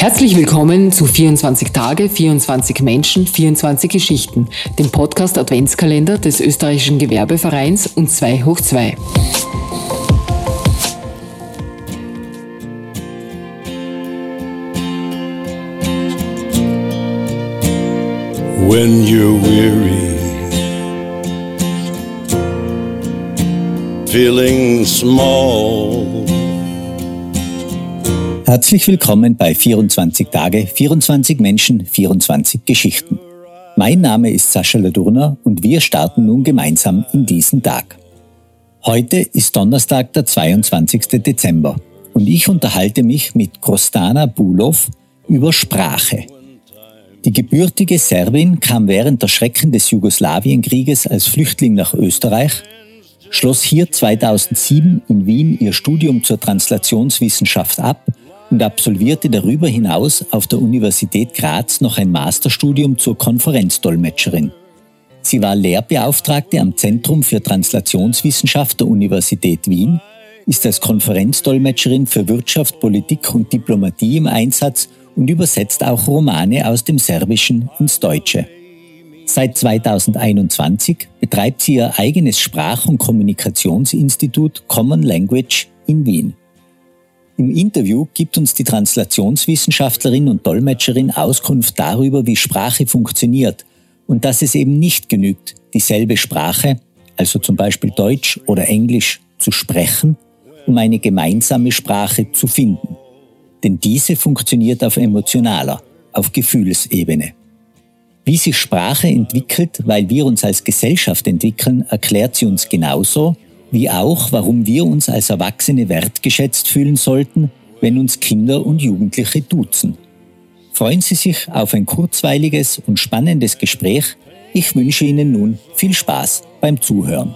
Herzlich willkommen zu 24 Tage, 24 Menschen, 24 Geschichten, dem Podcast Adventskalender des österreichischen Gewerbevereins und 2 hoch 2. When you're weary, feeling small Herzlich willkommen bei 24 Tage, 24 Menschen, 24 Geschichten. Mein Name ist Sascha Ladurner und wir starten nun gemeinsam in diesen Tag. Heute ist Donnerstag, der 22. Dezember und ich unterhalte mich mit Krostana Bulov über Sprache. Die gebürtige Serbin kam während der Schrecken des Jugoslawienkrieges als Flüchtling nach Österreich, schloss hier 2007 in Wien ihr Studium zur Translationswissenschaft ab und absolvierte darüber hinaus auf der Universität Graz noch ein Masterstudium zur Konferenzdolmetscherin. Sie war Lehrbeauftragte am Zentrum für Translationswissenschaft der Universität Wien, ist als Konferenzdolmetscherin für Wirtschaft, Politik und Diplomatie im Einsatz und übersetzt auch Romane aus dem Serbischen ins Deutsche. Seit 2021 betreibt sie ihr eigenes Sprach- und Kommunikationsinstitut Common Language in Wien. Im Interview gibt uns die Translationswissenschaftlerin und Dolmetscherin Auskunft darüber, wie Sprache funktioniert und dass es eben nicht genügt, dieselbe Sprache, also zum Beispiel Deutsch oder Englisch, zu sprechen, um eine gemeinsame Sprache zu finden. Denn diese funktioniert auf emotionaler, auf Gefühlsebene. Wie sich Sprache entwickelt, weil wir uns als Gesellschaft entwickeln, erklärt sie uns genauso wie auch, warum wir uns als Erwachsene wertgeschätzt fühlen sollten, wenn uns Kinder und Jugendliche duzen. Freuen Sie sich auf ein kurzweiliges und spannendes Gespräch. Ich wünsche Ihnen nun viel Spaß beim Zuhören.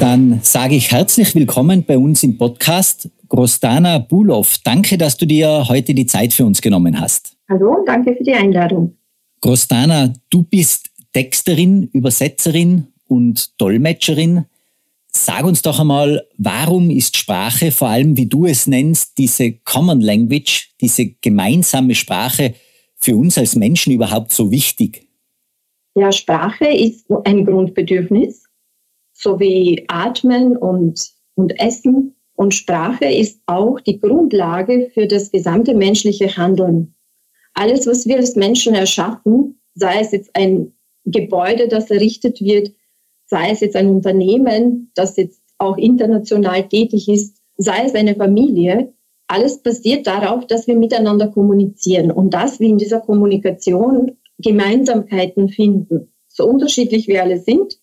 Dann sage ich herzlich willkommen bei uns im Podcast Grostana Bulov, danke, dass du dir heute die Zeit für uns genommen hast. Hallo, danke für die Einladung. Grostana, du bist Texterin, Übersetzerin und Dolmetscherin. Sag uns doch einmal, warum ist Sprache, vor allem wie du es nennst, diese Common Language, diese gemeinsame Sprache für uns als Menschen überhaupt so wichtig? Ja, Sprache ist ein Grundbedürfnis, so wie Atmen und, und Essen und Sprache ist auch die Grundlage für das gesamte menschliche Handeln. Alles, was wir als Menschen erschaffen, sei es jetzt ein Gebäude, das errichtet wird, sei es jetzt ein Unternehmen, das jetzt auch international tätig ist, sei es eine Familie, alles basiert darauf, dass wir miteinander kommunizieren und dass wir in dieser Kommunikation Gemeinsamkeiten finden. So unterschiedlich wir alle sind,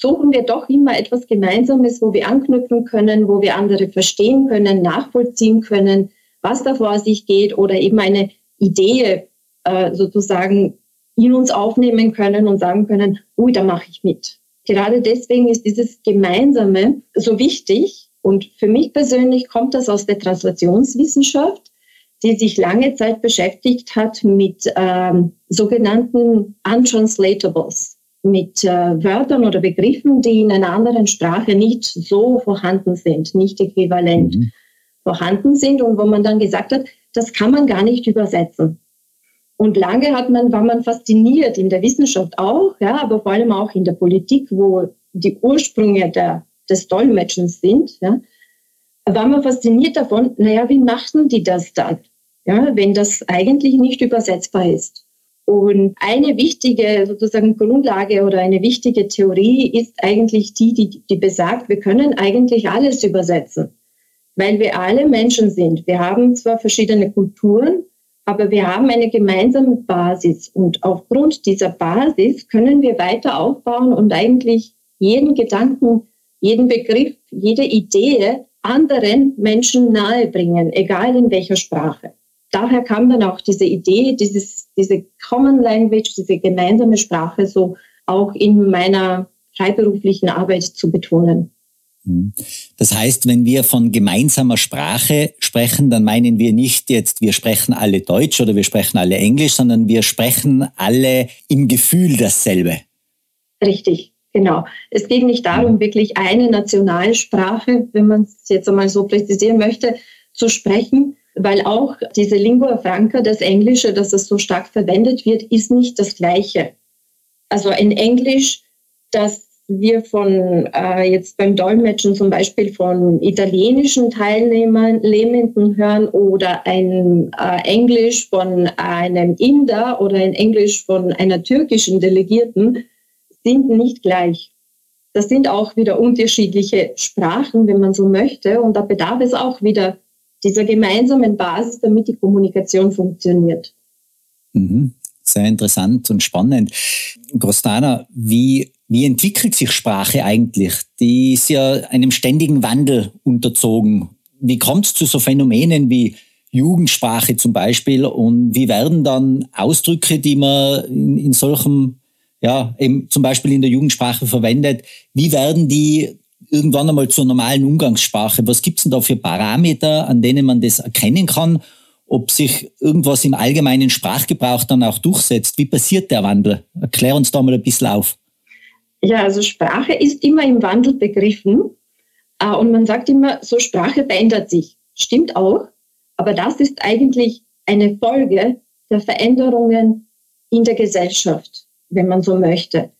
suchen wir doch immer etwas Gemeinsames, wo wir anknüpfen können, wo wir andere verstehen können, nachvollziehen können, was da vor sich geht oder eben eine Idee äh, sozusagen in uns aufnehmen können und sagen können, ui, da mache ich mit. Gerade deswegen ist dieses Gemeinsame so wichtig und für mich persönlich kommt das aus der Translationswissenschaft, die sich lange Zeit beschäftigt hat mit ähm, sogenannten Untranslatables mit äh, Wörtern oder Begriffen, die in einer anderen Sprache nicht so vorhanden sind, nicht äquivalent mhm. vorhanden sind und wo man dann gesagt hat, das kann man gar nicht übersetzen. Und lange hat man, war man fasziniert in der Wissenschaft auch, ja, aber vor allem auch in der Politik, wo die Ursprünge der, des Dolmetschens sind, ja, war man fasziniert davon, naja, wie machten die das dann, ja, wenn das eigentlich nicht übersetzbar ist? Und eine wichtige sozusagen Grundlage oder eine wichtige Theorie ist eigentlich die, die, die besagt, wir können eigentlich alles übersetzen, weil wir alle Menschen sind. Wir haben zwar verschiedene Kulturen, aber wir haben eine gemeinsame Basis und aufgrund dieser Basis können wir weiter aufbauen und eigentlich jeden Gedanken, jeden Begriff, jede Idee anderen Menschen nahebringen, egal in welcher Sprache daher kam dann auch diese Idee, dieses, diese Common Language, diese gemeinsame Sprache so auch in meiner freiberuflichen Arbeit zu betonen. Hm. Das heißt, wenn wir von gemeinsamer Sprache sprechen, dann meinen wir nicht jetzt, wir sprechen alle Deutsch oder wir sprechen alle Englisch, sondern wir sprechen alle im Gefühl dasselbe. Richtig, genau. Es geht nicht darum, wirklich eine Nationalsprache, wenn man es jetzt einmal so präzisieren möchte, zu sprechen, weil auch diese Lingua Franca, das Englische, dass es so stark verwendet wird, ist nicht das Gleiche. Also ein Englisch, das wir von äh, jetzt beim Dolmetschen zum Beispiel von italienischen Teilnehmern, Lähmenden hören oder ein äh, Englisch von einem Inder oder ein Englisch von einer türkischen Delegierten, sind nicht gleich. Das sind auch wieder unterschiedliche Sprachen, wenn man so möchte. Und da bedarf es auch wieder dieser gemeinsamen Basis, damit die Kommunikation funktioniert. Mhm. Sehr interessant und spannend. Grostana, wie, wie entwickelt sich Sprache eigentlich? Die ist ja einem ständigen Wandel unterzogen. Wie kommt es zu so Phänomenen wie Jugendsprache zum Beispiel und wie werden dann Ausdrücke, die man in, in solchem, ja, eben zum Beispiel in der Jugendsprache verwendet, wie werden die irgendwann einmal zur normalen Umgangssprache? Was gibt es denn da für Parameter, an denen man das erkennen kann? ob sich irgendwas im allgemeinen Sprachgebrauch dann auch durchsetzt. Wie passiert der Wandel? Erklär uns da mal ein bisschen auf. Ja, also Sprache ist immer im Wandel begriffen. Äh, und man sagt immer, so Sprache verändert sich. Stimmt auch. Aber das ist eigentlich eine Folge der Veränderungen in der Gesellschaft, wenn man so möchte.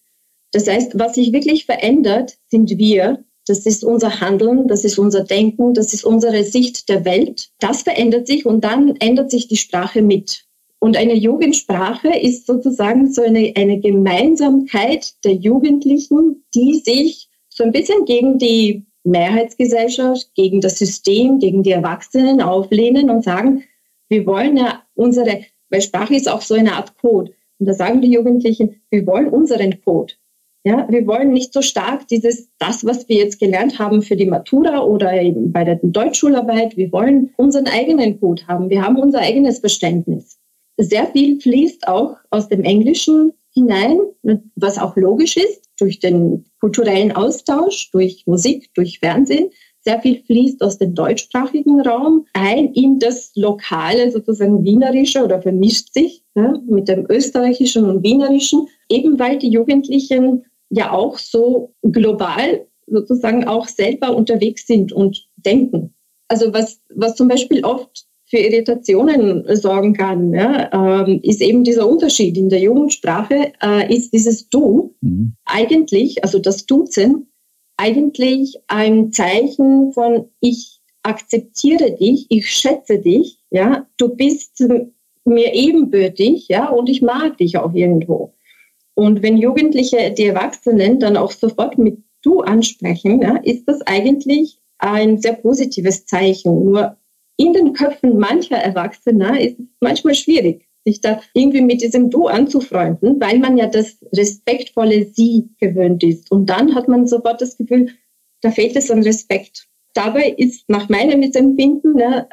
Das heißt, was sich wirklich verändert, sind wir das ist unser Handeln, das ist unser Denken, das ist unsere Sicht der Welt. Das verändert sich und dann ändert sich die Sprache mit. Und eine Jugendsprache ist sozusagen so eine, eine Gemeinsamkeit der Jugendlichen, die sich so ein bisschen gegen die Mehrheitsgesellschaft, gegen das System, gegen die Erwachsenen auflehnen und sagen, wir wollen ja unsere, weil Sprache ist auch so eine Art Code. Und da sagen die Jugendlichen, wir wollen unseren Code. Ja, wir wollen nicht so stark dieses, das, was wir jetzt gelernt haben für die Matura oder eben bei der Deutschschularbeit. Wir wollen unseren eigenen Code haben. Wir haben unser eigenes Verständnis. Sehr viel fließt auch aus dem Englischen hinein, was auch logisch ist, durch den kulturellen Austausch, durch Musik, durch Fernsehen. Sehr viel fließt aus dem deutschsprachigen Raum ein in das lokale, sozusagen wienerische oder vermischt sich ja, mit dem österreichischen und wienerischen, eben weil die Jugendlichen ja auch so global sozusagen auch selber unterwegs sind und denken. Also was, was zum Beispiel oft für Irritationen sorgen kann, ja, ähm, ist eben dieser Unterschied. In der Jugendsprache äh, ist dieses Du mhm. eigentlich, also das Duzen, eigentlich ein Zeichen von ich akzeptiere dich, ich schätze dich, ja, du bist mir ebenbürtig, ja, und ich mag dich auch irgendwo. Und wenn Jugendliche die Erwachsenen dann auch sofort mit du ansprechen, ja, ist das eigentlich ein sehr positives Zeichen. Nur in den Köpfen mancher Erwachsener ist es manchmal schwierig, sich da irgendwie mit diesem Du anzufreunden, weil man ja das respektvolle Sie gewöhnt ist. Und dann hat man sofort das Gefühl, da fehlt es an Respekt. Dabei ist nach meinem Empfinden, ne,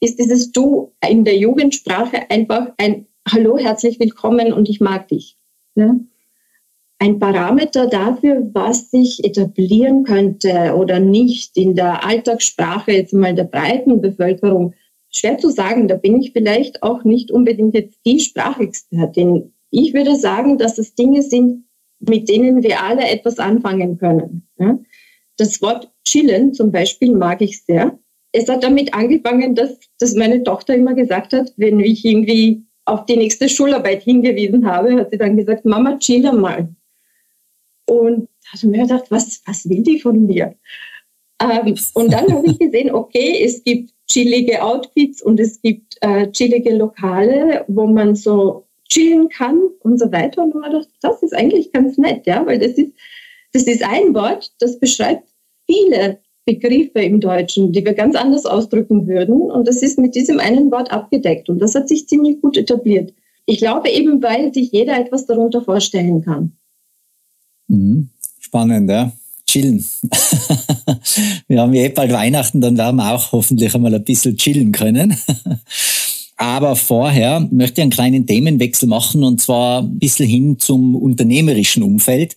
ist dieses Du in der Jugendsprache einfach ein Hallo, herzlich willkommen und ich mag dich. Ne? Ein Parameter dafür, was sich etablieren könnte oder nicht in der Alltagssprache jetzt mal der breiten Bevölkerung, schwer zu sagen. Da bin ich vielleicht auch nicht unbedingt jetzt die Sprachexpertin. Ich würde sagen, dass es Dinge sind, mit denen wir alle etwas anfangen können. Das Wort chillen zum Beispiel mag ich sehr. Es hat damit angefangen, dass, dass meine Tochter immer gesagt hat, wenn ich irgendwie auf die nächste Schularbeit hingewiesen habe, hat sie dann gesagt, Mama, chill mal. Und da habe ich mir gedacht, was, was will die von mir? Ähm, und dann habe ich gesehen, okay, es gibt chillige Outfits und es gibt äh, chillige Lokale, wo man so chillen kann und so weiter. Und man dachte, das ist eigentlich ganz nett, ja, weil das ist, das ist ein Wort, das beschreibt viele Begriffe im Deutschen, die wir ganz anders ausdrücken würden. Und das ist mit diesem einen Wort abgedeckt. Und das hat sich ziemlich gut etabliert. Ich glaube eben, weil sich jeder etwas darunter vorstellen kann. Mhm. Spannend, ja. Chillen. wir haben ja eh bald Weihnachten, dann werden wir auch hoffentlich einmal ein bisschen chillen können. Aber vorher möchte ich einen kleinen Themenwechsel machen und zwar ein bisschen hin zum unternehmerischen Umfeld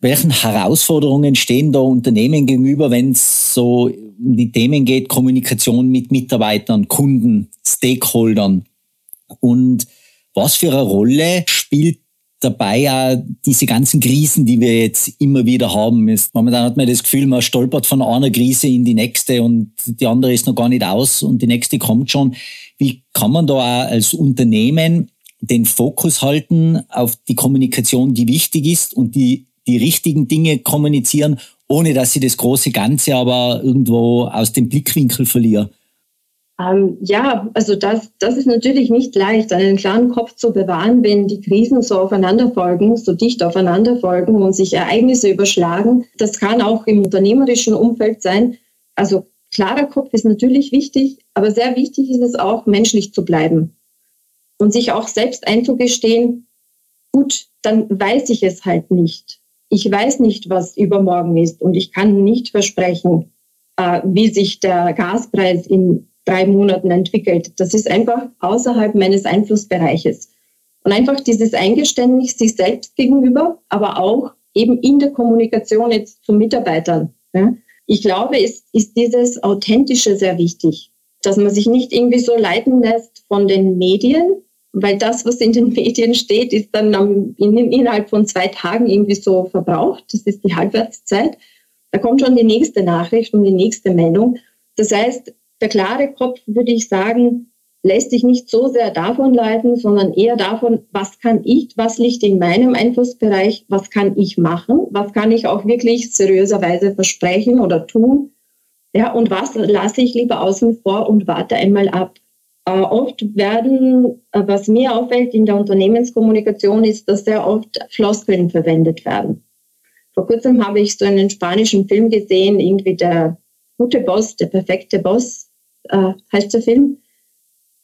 welchen Herausforderungen stehen da Unternehmen gegenüber, wenn es so um die Themen geht, Kommunikation mit Mitarbeitern, Kunden, Stakeholdern? Und was für eine Rolle spielt dabei ja diese ganzen Krisen, die wir jetzt immer wieder haben. Momentan hat man das Gefühl, man stolpert von einer Krise in die nächste und die andere ist noch gar nicht aus und die nächste kommt schon. Wie kann man da auch als Unternehmen den Fokus halten auf die Kommunikation, die wichtig ist und die, die richtigen Dinge kommunizieren, ohne dass sie das große Ganze aber irgendwo aus dem Blickwinkel verlieren? Ähm, ja, also das, das ist natürlich nicht leicht, einen klaren Kopf zu bewahren, wenn die Krisen so aufeinander folgen, so dicht aufeinander folgen und sich Ereignisse überschlagen. Das kann auch im unternehmerischen Umfeld sein. Also klarer Kopf ist natürlich wichtig, aber sehr wichtig ist es auch, menschlich zu bleiben und sich auch selbst einzugestehen, gut, dann weiß ich es halt nicht. Ich weiß nicht, was übermorgen ist und ich kann nicht versprechen, äh, wie sich der Gaspreis in drei Monaten entwickelt. Das ist einfach außerhalb meines Einflussbereiches. Und einfach dieses Eingeständnis sich selbst gegenüber, aber auch eben in der Kommunikation jetzt zu Mitarbeitern. Ich glaube, es ist dieses Authentische sehr wichtig, dass man sich nicht irgendwie so leiten lässt von den Medien, weil das, was in den Medien steht, ist dann innerhalb von zwei Tagen irgendwie so verbraucht. Das ist die Halbwertszeit. Da kommt schon die nächste Nachricht und die nächste Meldung. Das heißt, der klare Kopf, würde ich sagen, lässt sich nicht so sehr davon leiten, sondern eher davon, was kann ich, was liegt in meinem Einflussbereich, was kann ich machen, was kann ich auch wirklich seriöserweise versprechen oder tun. Ja, und was lasse ich lieber außen vor und warte einmal ab. Äh, oft werden, äh, was mir auffällt in der Unternehmenskommunikation, ist, dass sehr oft Floskeln verwendet werden. Vor kurzem habe ich so einen spanischen Film gesehen, irgendwie der gute Boss, der perfekte Boss, äh, heißt der Film.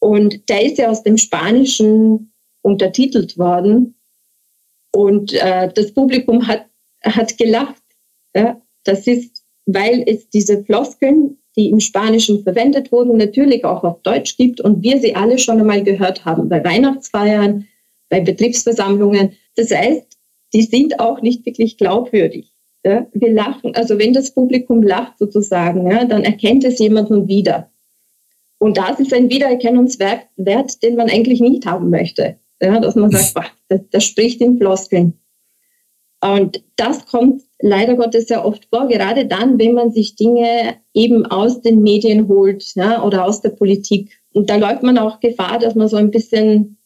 Und der ist ja aus dem Spanischen untertitelt worden. Und äh, das Publikum hat, hat gelacht. Ja? Das ist, weil es diese Floskeln, die im Spanischen verwendet wurden, natürlich auch auf Deutsch gibt und wir sie alle schon einmal gehört haben, bei Weihnachtsfeiern, bei Betriebsversammlungen. Das heißt, die sind auch nicht wirklich glaubwürdig. Ja? Wir lachen, also wenn das Publikum lacht sozusagen, ja, dann erkennt es jemanden wieder. Und das ist ein Wiedererkennungswert, Wert, den man eigentlich nicht haben möchte. Ja, dass man sagt, boah, das, das spricht in Floskeln. Und das kommt leider Gottes sehr oft vor, gerade dann, wenn man sich Dinge eben aus den Medien holt ja, oder aus der Politik. Und da läuft man auch Gefahr, dass man so ein bisschen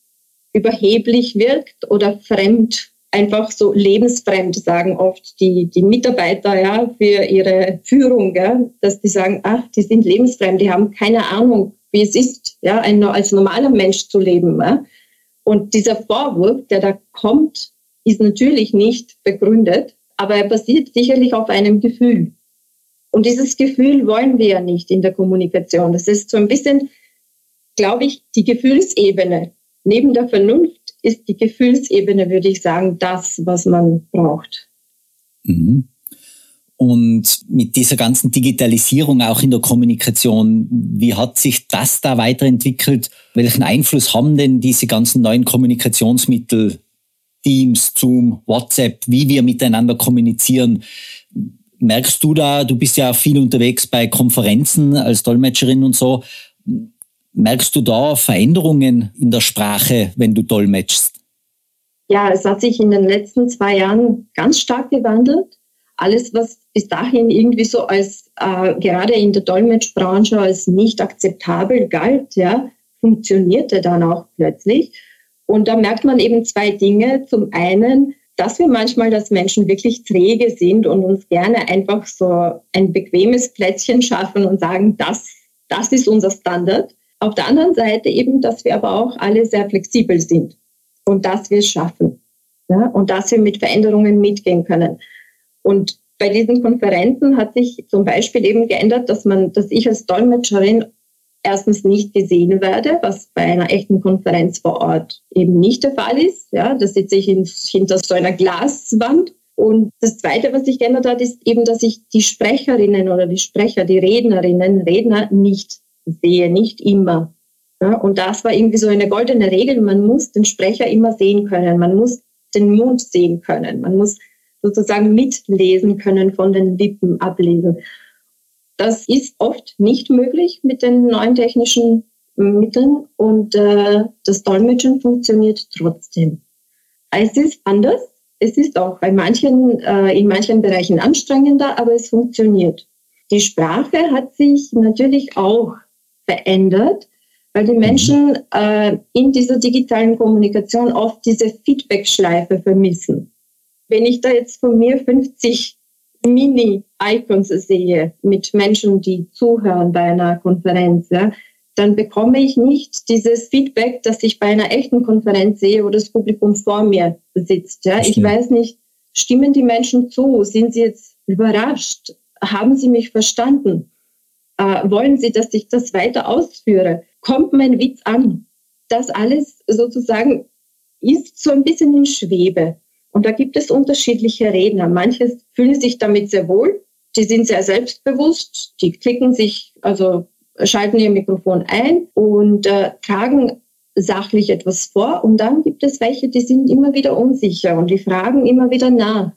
überheblich wirkt oder fremd einfach so lebensfremd, sagen oft die, die Mitarbeiter ja, für ihre Führung, ja, dass die sagen, ach, die sind lebensfremd, die haben keine Ahnung, wie es ist, ja, ein, als normaler Mensch zu leben. Ja. Und dieser Vorwurf, der da kommt, ist natürlich nicht begründet, aber er basiert sicherlich auf einem Gefühl. Und dieses Gefühl wollen wir ja nicht in der Kommunikation. Das ist so ein bisschen, glaube ich, die Gefühlsebene. Neben der Vernunft ist die Gefühlsebene, würde ich sagen, das, was man braucht. Mhm. Und mit dieser ganzen Digitalisierung auch in der Kommunikation, wie hat sich das da weiterentwickelt? Welchen Einfluss haben denn diese ganzen neuen Kommunikationsmittel, Teams, Zoom, WhatsApp, wie wir miteinander kommunizieren? Merkst du da, du bist ja viel unterwegs bei Konferenzen als Dolmetscherin und so, Merkst du da Veränderungen in der Sprache, wenn du dolmetschst? Ja, es hat sich in den letzten zwei Jahren ganz stark gewandelt. Alles, was bis dahin irgendwie so als äh, gerade in der Dolmetschbranche als nicht akzeptabel galt, ja, funktionierte dann auch plötzlich. Und da merkt man eben zwei Dinge. Zum einen, dass wir manchmal als Menschen wirklich träge sind und uns gerne einfach so ein bequemes Plätzchen schaffen und sagen, das, das ist unser Standard. Auf der anderen Seite eben, dass wir aber auch alle sehr flexibel sind und dass wir es schaffen ja, und dass wir mit Veränderungen mitgehen können. Und bei diesen Konferenzen hat sich zum Beispiel eben geändert, dass man, dass ich als Dolmetscherin erstens nicht gesehen werde, was bei einer echten Konferenz vor Ort eben nicht der Fall ist. Ja, da sitze ich in, hinter so einer Glaswand. Und das Zweite, was sich geändert hat, ist eben, dass ich die Sprecherinnen oder die Sprecher, die Rednerinnen, Redner nicht sehe, nicht immer. Ja, und das war irgendwie so eine goldene Regel. Man muss den Sprecher immer sehen können. Man muss den Mund sehen können. Man muss sozusagen mitlesen können, von den Lippen ablesen. Das ist oft nicht möglich mit den neuen technischen Mitteln und äh, das Dolmetschen funktioniert trotzdem. Es ist anders. Es ist auch bei manchen, äh, in manchen Bereichen anstrengender, aber es funktioniert. Die Sprache hat sich natürlich auch verändert, weil die Menschen äh, in dieser digitalen Kommunikation oft diese Feedback-Schleife vermissen. Wenn ich da jetzt von mir 50 Mini-Icons sehe mit Menschen, die zuhören bei einer Konferenz, ja, dann bekomme ich nicht dieses Feedback, das ich bei einer echten Konferenz sehe, wo das Publikum vor mir sitzt. Ja. Ich weiß nicht, stimmen die Menschen zu? Sind sie jetzt überrascht? Haben sie mich verstanden? Äh, wollen sie, dass ich das weiter ausführe? Kommt mein Witz an? Das alles sozusagen ist so ein bisschen in Schwebe. Und da gibt es unterschiedliche Redner. Manche fühlen sich damit sehr wohl, die sind sehr selbstbewusst, die klicken sich, also schalten ihr Mikrofon ein und äh, tragen sachlich etwas vor. Und dann gibt es welche, die sind immer wieder unsicher und die fragen immer wieder nach.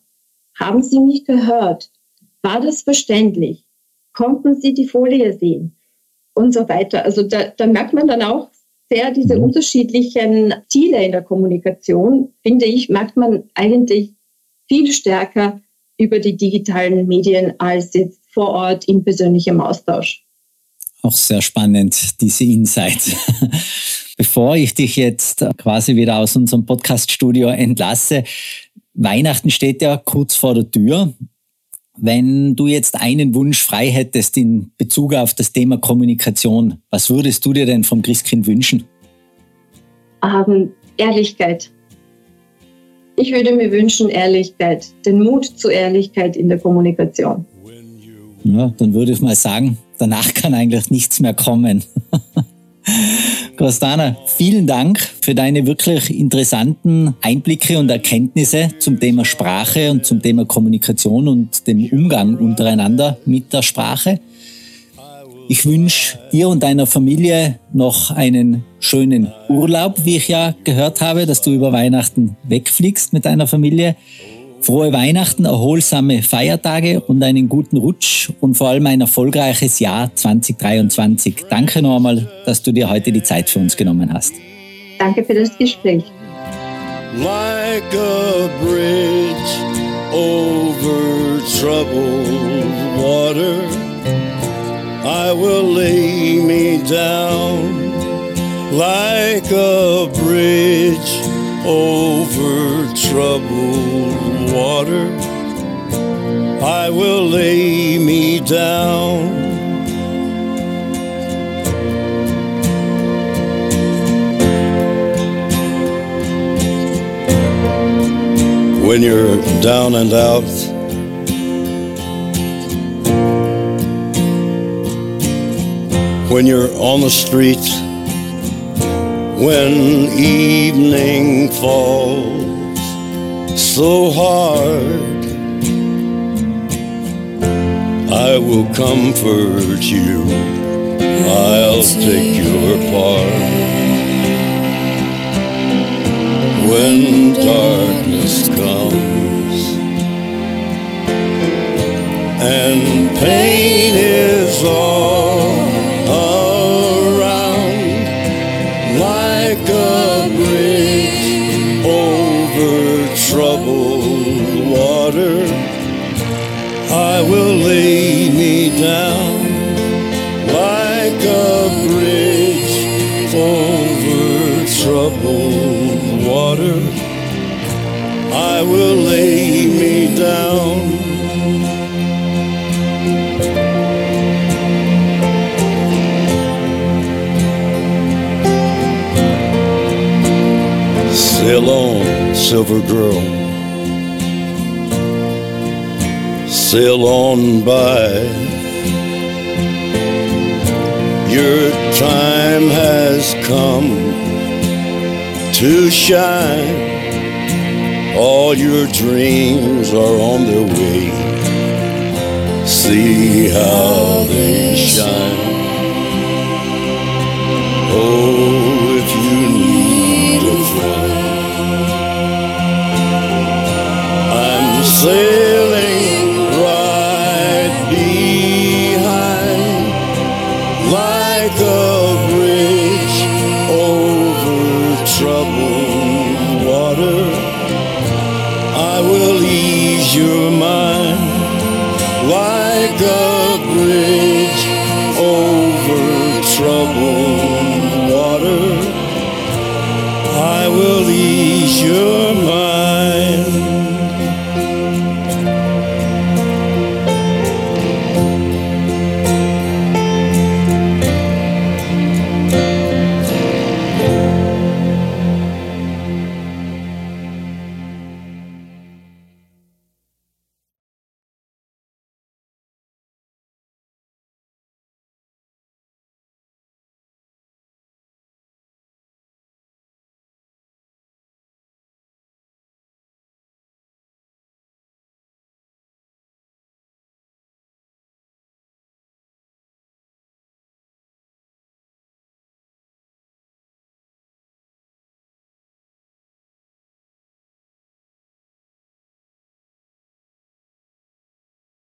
Haben Sie mich gehört? War das verständlich? Konnten Sie die Folie sehen? Und so weiter. Also da, da merkt man dann auch sehr diese mhm. unterschiedlichen Ziele in der Kommunikation, finde ich, merkt man eigentlich viel stärker über die digitalen Medien als jetzt vor Ort im persönlichen Austausch. Auch sehr spannend, diese Insights. Bevor ich dich jetzt quasi wieder aus unserem Podcaststudio entlasse, Weihnachten steht ja kurz vor der Tür. Wenn du jetzt einen Wunsch frei hättest in Bezug auf das Thema Kommunikation, was würdest du dir denn vom Christkind wünschen? Ähm, Ehrlichkeit. Ich würde mir wünschen Ehrlichkeit, den Mut zur Ehrlichkeit in der Kommunikation. Ja, dann würde ich mal sagen, danach kann eigentlich nichts mehr kommen. Costana, vielen Dank für deine wirklich interessanten Einblicke und Erkenntnisse zum Thema Sprache und zum Thema Kommunikation und dem Umgang untereinander mit der Sprache. Ich wünsche dir und deiner Familie noch einen schönen Urlaub, wie ich ja gehört habe, dass du über Weihnachten wegfliegst mit deiner Familie. Frohe Weihnachten, erholsame Feiertage und einen guten Rutsch und vor allem ein erfolgreiches Jahr 2023. Danke nochmal, dass du dir heute die Zeit für uns genommen hast. Danke für das Gespräch. Like a bridge over troubled water, I will lay me down like a bridge over troubled water, I will lay me down. When you're down and out, when you're on the street, when evening falls so hard. I will comfort you, I'll take your part. Silver girl. Sail on by. Your time has come to shine. All your dreams are on their way. See how they shine. Oh, I'm